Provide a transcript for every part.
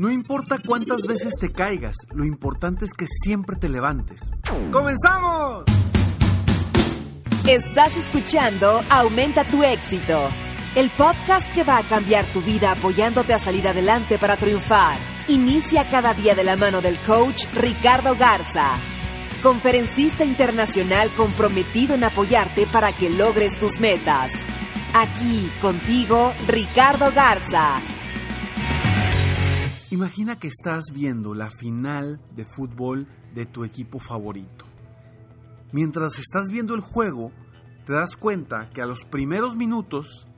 No importa cuántas veces te caigas, lo importante es que siempre te levantes. ¡Comenzamos! Estás escuchando Aumenta tu éxito, el podcast que va a cambiar tu vida apoyándote a salir adelante para triunfar. Inicia cada día de la mano del coach Ricardo Garza, conferencista internacional comprometido en apoyarte para que logres tus metas. Aquí contigo, Ricardo Garza. Imagina que estás viendo la final de fútbol de tu equipo favorito. Mientras estás viendo el juego, te das cuenta que a los primeros minutos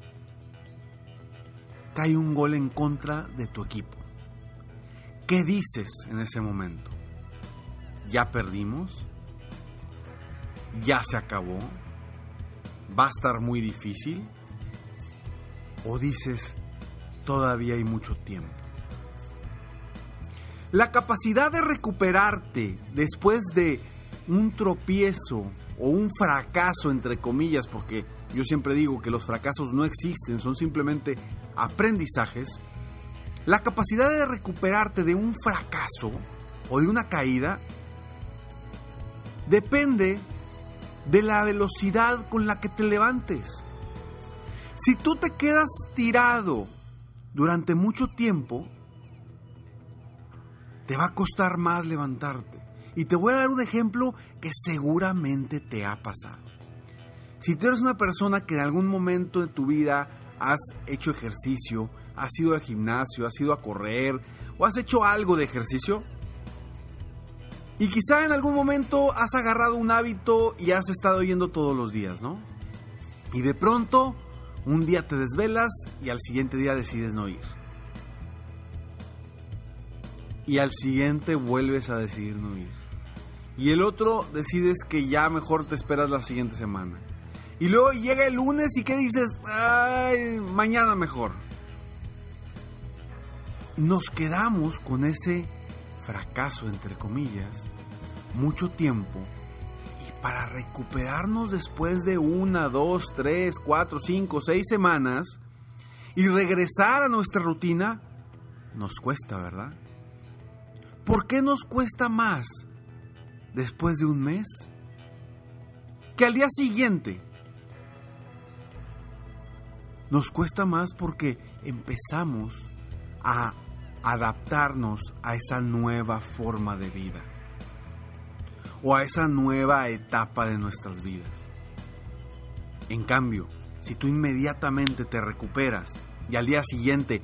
cae un gol en contra de tu equipo. ¿Qué dices en ese momento? ¿Ya perdimos? ¿Ya se acabó? ¿Va a estar muy difícil? ¿O dices, todavía hay mucho tiempo? La capacidad de recuperarte después de un tropiezo o un fracaso, entre comillas, porque yo siempre digo que los fracasos no existen, son simplemente aprendizajes, la capacidad de recuperarte de un fracaso o de una caída depende de la velocidad con la que te levantes. Si tú te quedas tirado durante mucho tiempo, te va a costar más levantarte. Y te voy a dar un ejemplo que seguramente te ha pasado. Si tú eres una persona que en algún momento de tu vida has hecho ejercicio, has ido al gimnasio, has ido a correr o has hecho algo de ejercicio, y quizá en algún momento has agarrado un hábito y has estado yendo todos los días, ¿no? Y de pronto, un día te desvelas y al siguiente día decides no ir y al siguiente vuelves a decidir no ir. Y el otro decides que ya mejor te esperas la siguiente semana. Y luego llega el lunes y ¿qué dices? Ay, mañana mejor. Nos quedamos con ese fracaso, entre comillas, mucho tiempo. Y para recuperarnos después de una, dos, tres, cuatro, cinco, seis semanas y regresar a nuestra rutina, nos cuesta, ¿verdad? ¿Por qué nos cuesta más después de un mes que al día siguiente? Nos cuesta más porque empezamos a adaptarnos a esa nueva forma de vida o a esa nueva etapa de nuestras vidas. En cambio, si tú inmediatamente te recuperas y al día siguiente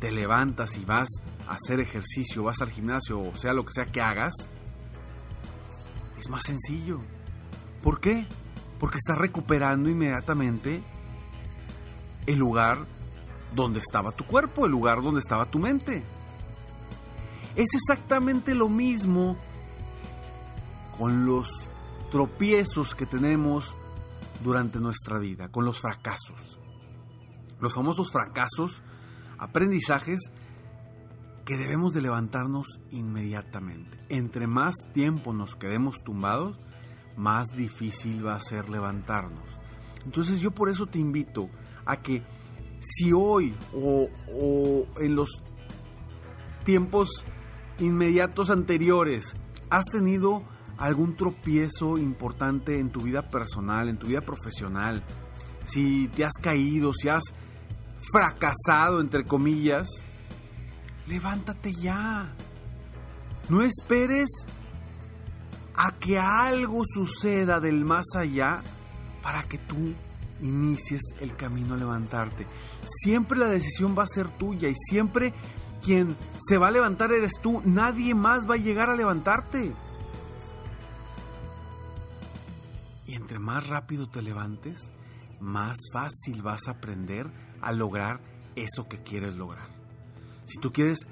te levantas y vas a hacer ejercicio, vas al gimnasio o sea lo que sea que hagas, es más sencillo. ¿Por qué? Porque estás recuperando inmediatamente el lugar donde estaba tu cuerpo, el lugar donde estaba tu mente. Es exactamente lo mismo con los tropiezos que tenemos durante nuestra vida, con los fracasos. Los famosos fracasos aprendizajes que debemos de levantarnos inmediatamente. Entre más tiempo nos quedemos tumbados, más difícil va a ser levantarnos. Entonces yo por eso te invito a que si hoy o, o en los tiempos inmediatos anteriores has tenido algún tropiezo importante en tu vida personal, en tu vida profesional, si te has caído, si has fracasado, entre comillas, levántate ya. No esperes a que algo suceda del más allá para que tú inicies el camino a levantarte. Siempre la decisión va a ser tuya y siempre quien se va a levantar eres tú. Nadie más va a llegar a levantarte. Y entre más rápido te levantes, más fácil vas a aprender a lograr eso que quieres lograr. Si tú quieres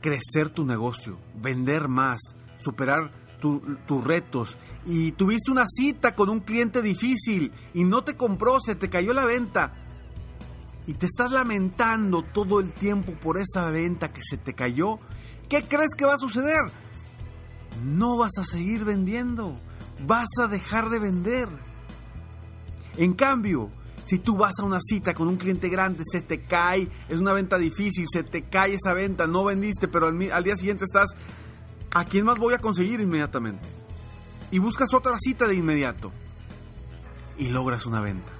crecer tu negocio, vender más, superar tus retos y tuviste una cita con un cliente difícil y no te compró, se te cayó la venta y te estás lamentando todo el tiempo por esa venta que se te cayó, ¿qué crees que va a suceder? No vas a seguir vendiendo, vas a dejar de vender. En cambio, si tú vas a una cita con un cliente grande, se te cae, es una venta difícil, se te cae esa venta, no vendiste, pero al, día siguiente estás ¿a quién más voy a conseguir inmediatamente? Y buscas otra cita de inmediato. Y logras una venta.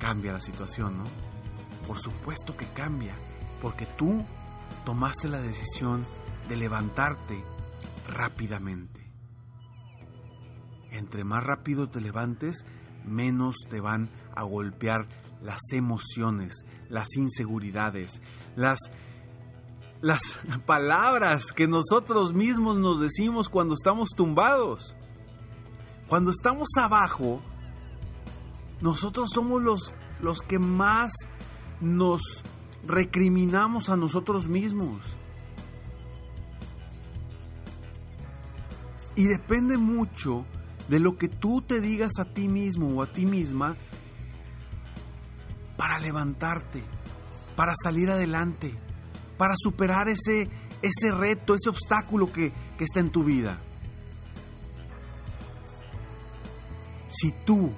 Cambia la situación, ¿no? Por supuesto que cambia, porque tú tomaste la decisión de levantarte rápidamente. Entre más rápido te levantes, menos te van a golpear las emociones, las inseguridades, las las palabras que nosotros mismos nos decimos cuando estamos tumbados. Cuando estamos abajo, nosotros somos los, los que más nos recriminamos a nosotros mismos. Y depende mucho de lo que tú te digas a ti mismo o a ti misma para levantarte, para salir adelante para superar ese, ese reto, ese obstáculo que, que está en tu vida. Si tú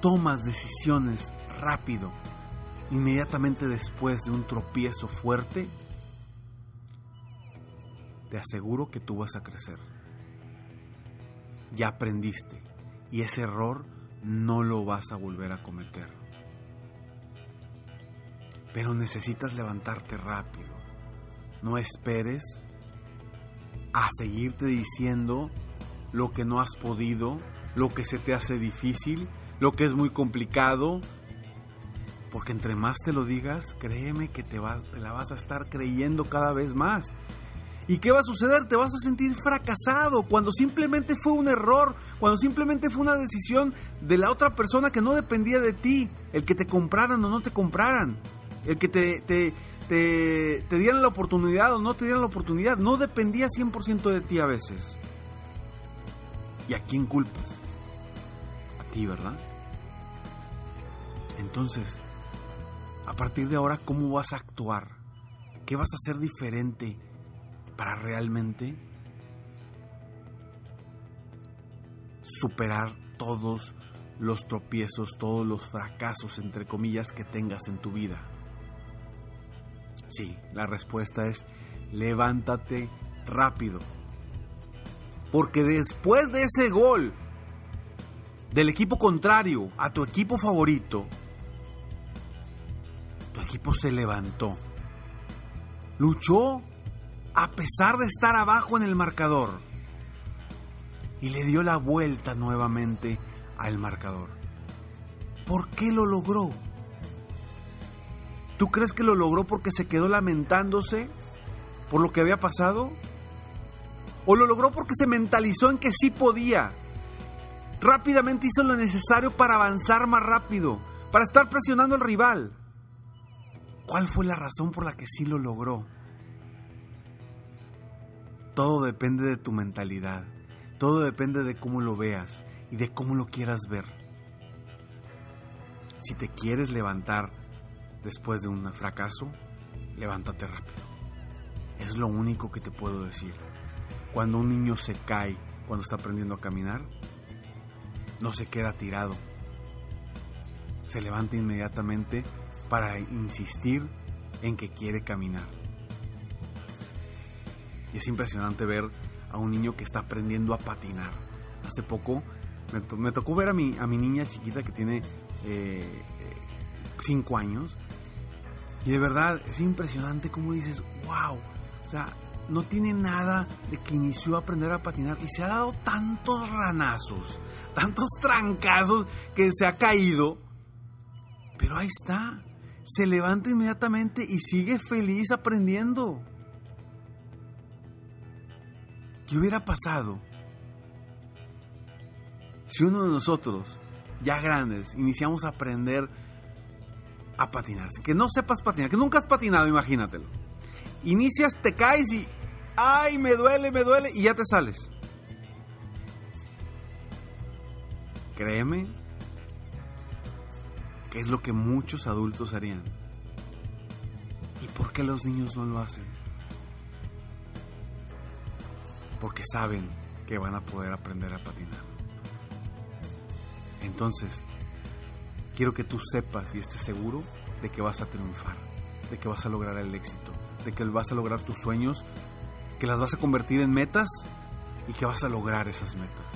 tomas decisiones rápido, inmediatamente después de un tropiezo fuerte, te aseguro que tú vas a crecer. Ya aprendiste y ese error no lo vas a volver a cometer pero necesitas levantarte rápido. No esperes a seguirte diciendo lo que no has podido, lo que se te hace difícil, lo que es muy complicado, porque entre más te lo digas, créeme que te, te la vas a estar creyendo cada vez más. ¿Y qué va a suceder? Te vas a sentir fracasado cuando simplemente fue un error, cuando simplemente fue una decisión de la otra persona que no dependía de ti, el que te compraran o no te compraran el que te, te, dieran la oportunidad o no te dieran la oportunidad, no dependía 100% de ti a veces. ¿Y a quién culpas? A ti, ¿verdad? Entonces, a partir de ahora, ¿cómo vas a actuar? ¿Qué vas a hacer diferente para realmente superar todos los tropiezos, todos los fracasos, entre comillas, que tengas en tu vida? Sí, la respuesta es levántate rápido. Porque después de ese gol del equipo contrario a tu equipo favorito, tu equipo se levantó. Luchó a pesar de estar abajo en el marcador. Y le dio la vuelta nuevamente al marcador. ¿Por qué lo logró? ¿Tú crees que lo logró porque se quedó lamentándose por lo que había pasado? ¿O lo logró porque se mentalizó en que sí podía? Rápidamente hizo lo necesario para avanzar más rápido, para estar presionando al rival. ¿Cuál fue la razón por la que sí lo logró? Todo depende de tu mentalidad, todo depende de cómo lo veas y de cómo lo quieras ver. Si te quieres levantar después de un fracaso, levántate rápido. Es lo único que te puedo decir. Cuando un niño se cae, cuando está aprendiendo a caminar, no se queda tirado. Se levanta inmediatamente para insistir en que quiere caminar. Y es impresionante ver a un niño que está aprendiendo a patinar. Hace poco me, tocó ver a mi, a mi niña chiquita que tiene 5 eh, años Y de verdad es impresionante como dices, wow, o sea, no tiene nada de que inició a aprender a patinar y se ha dado tantos ranazos, tantos trancazos que se ha caído, pero ahí está, se levanta inmediatamente y sigue feliz aprendiendo. ¿Qué hubiera pasado si uno de nosotros, ya grandes, iniciamos a aprender a patinar? Que no sepas patinar, que nunca has patinado, imagínatelo. Inicias, te caes y, ay, me duele, me duele, y ya te sales. Créeme que es lo que muchos adultos harían. ¿Y por qué los niños no lo hacen? Porque saben que van a poder aprender a patinar. Entonces, quiero que tú sepas y estés seguro de que vas a triunfar, de que vas a lograr el éxito, de que vas a lograr tus sueños, que las vas a convertir en metas y que vas a lograr esas metas.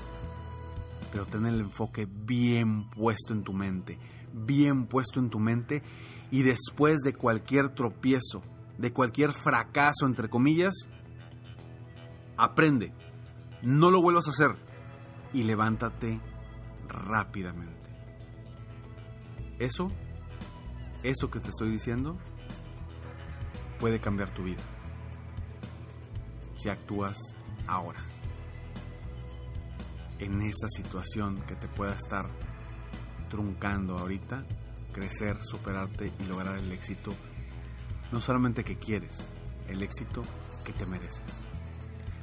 Pero ten el enfoque bien puesto en tu mente, bien puesto en tu mente y después de cualquier tropiezo, de cualquier fracaso, entre comillas, aprende, no lo vuelvas a hacer y levántate rápidamente. Eso, eso que te estoy diciendo, puede cambiar tu vida si actúas ahora. En esa situación que te pueda estar truncando ahorita, crecer, superarte y lograr el éxito, no solamente que quieres, el éxito que te mereces.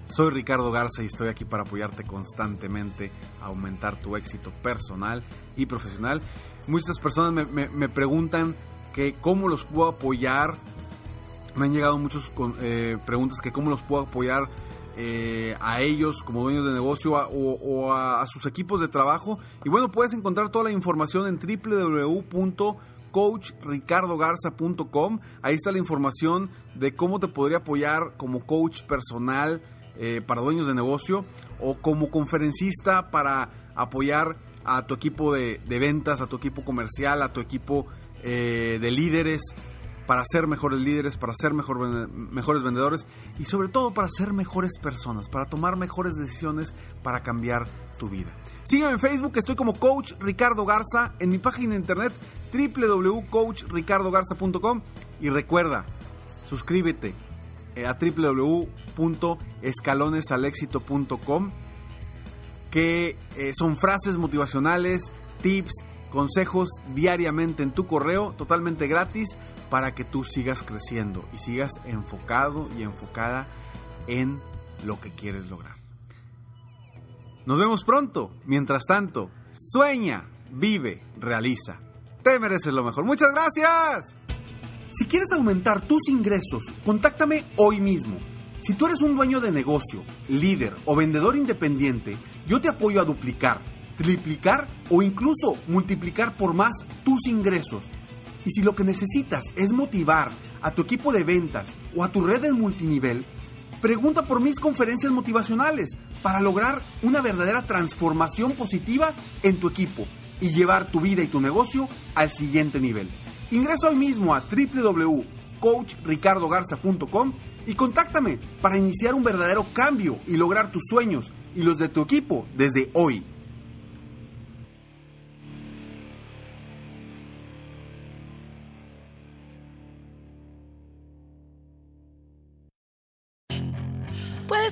Soy Ricardo Garza y estoy aquí para apoyarte constantemente a aumentar tu éxito personal y profesional. Muchas personas me, preguntan que cómo los puedo apoyar. Me han llegado muchas eh, preguntas que cómo los puedo apoyar eh, a ellos como dueños de negocio o, a, sus equipos de trabajo. Y bueno, puedes encontrar toda la información en www.coachricardogarza.com. Ahí está la información de cómo te podría apoyar como coach personal eh, para dueños de negocio o como conferencista para apoyar a tu equipo de, ventas, a tu equipo comercial, a tu equipo eh, de líderes, para ser mejores líderes, para ser mejor, mejores vendedores y sobre todo para ser mejores personas, para tomar mejores decisiones, para cambiar tu vida. Sígueme en Facebook, estoy como Coach Ricardo Garza, en mi página de internet www.coachricardogarza.com y recuerda, suscríbete a www.escalonesalexito.com que eh, son frases motivacionales, tips, consejos diariamente en tu correo, totalmente gratis, para que tú sigas creciendo y sigas enfocado y enfocada en lo que quieres lograr. Nos vemos pronto. Mientras tanto, sueña, vive, realiza. Te mereces lo mejor. Muchas gracias. Si quieres aumentar tus ingresos, contáctame hoy mismo. Si tú eres un dueño de negocio, líder o vendedor independiente, yo te apoyo a duplicar, triplicar o incluso multiplicar por más tus ingresos. Y si lo que necesitas es motivar a tu equipo de ventas o a tu red de multinivel, pregunta por mis conferencias motivacionales para lograr una verdadera transformación positiva en tu equipo y llevar tu vida y tu negocio al siguiente nivel. Ingresa hoy mismo a www.coachricardogarza.com y contáctame para iniciar un verdadero cambio y lograr tus sueños y los de tu equipo desde hoy.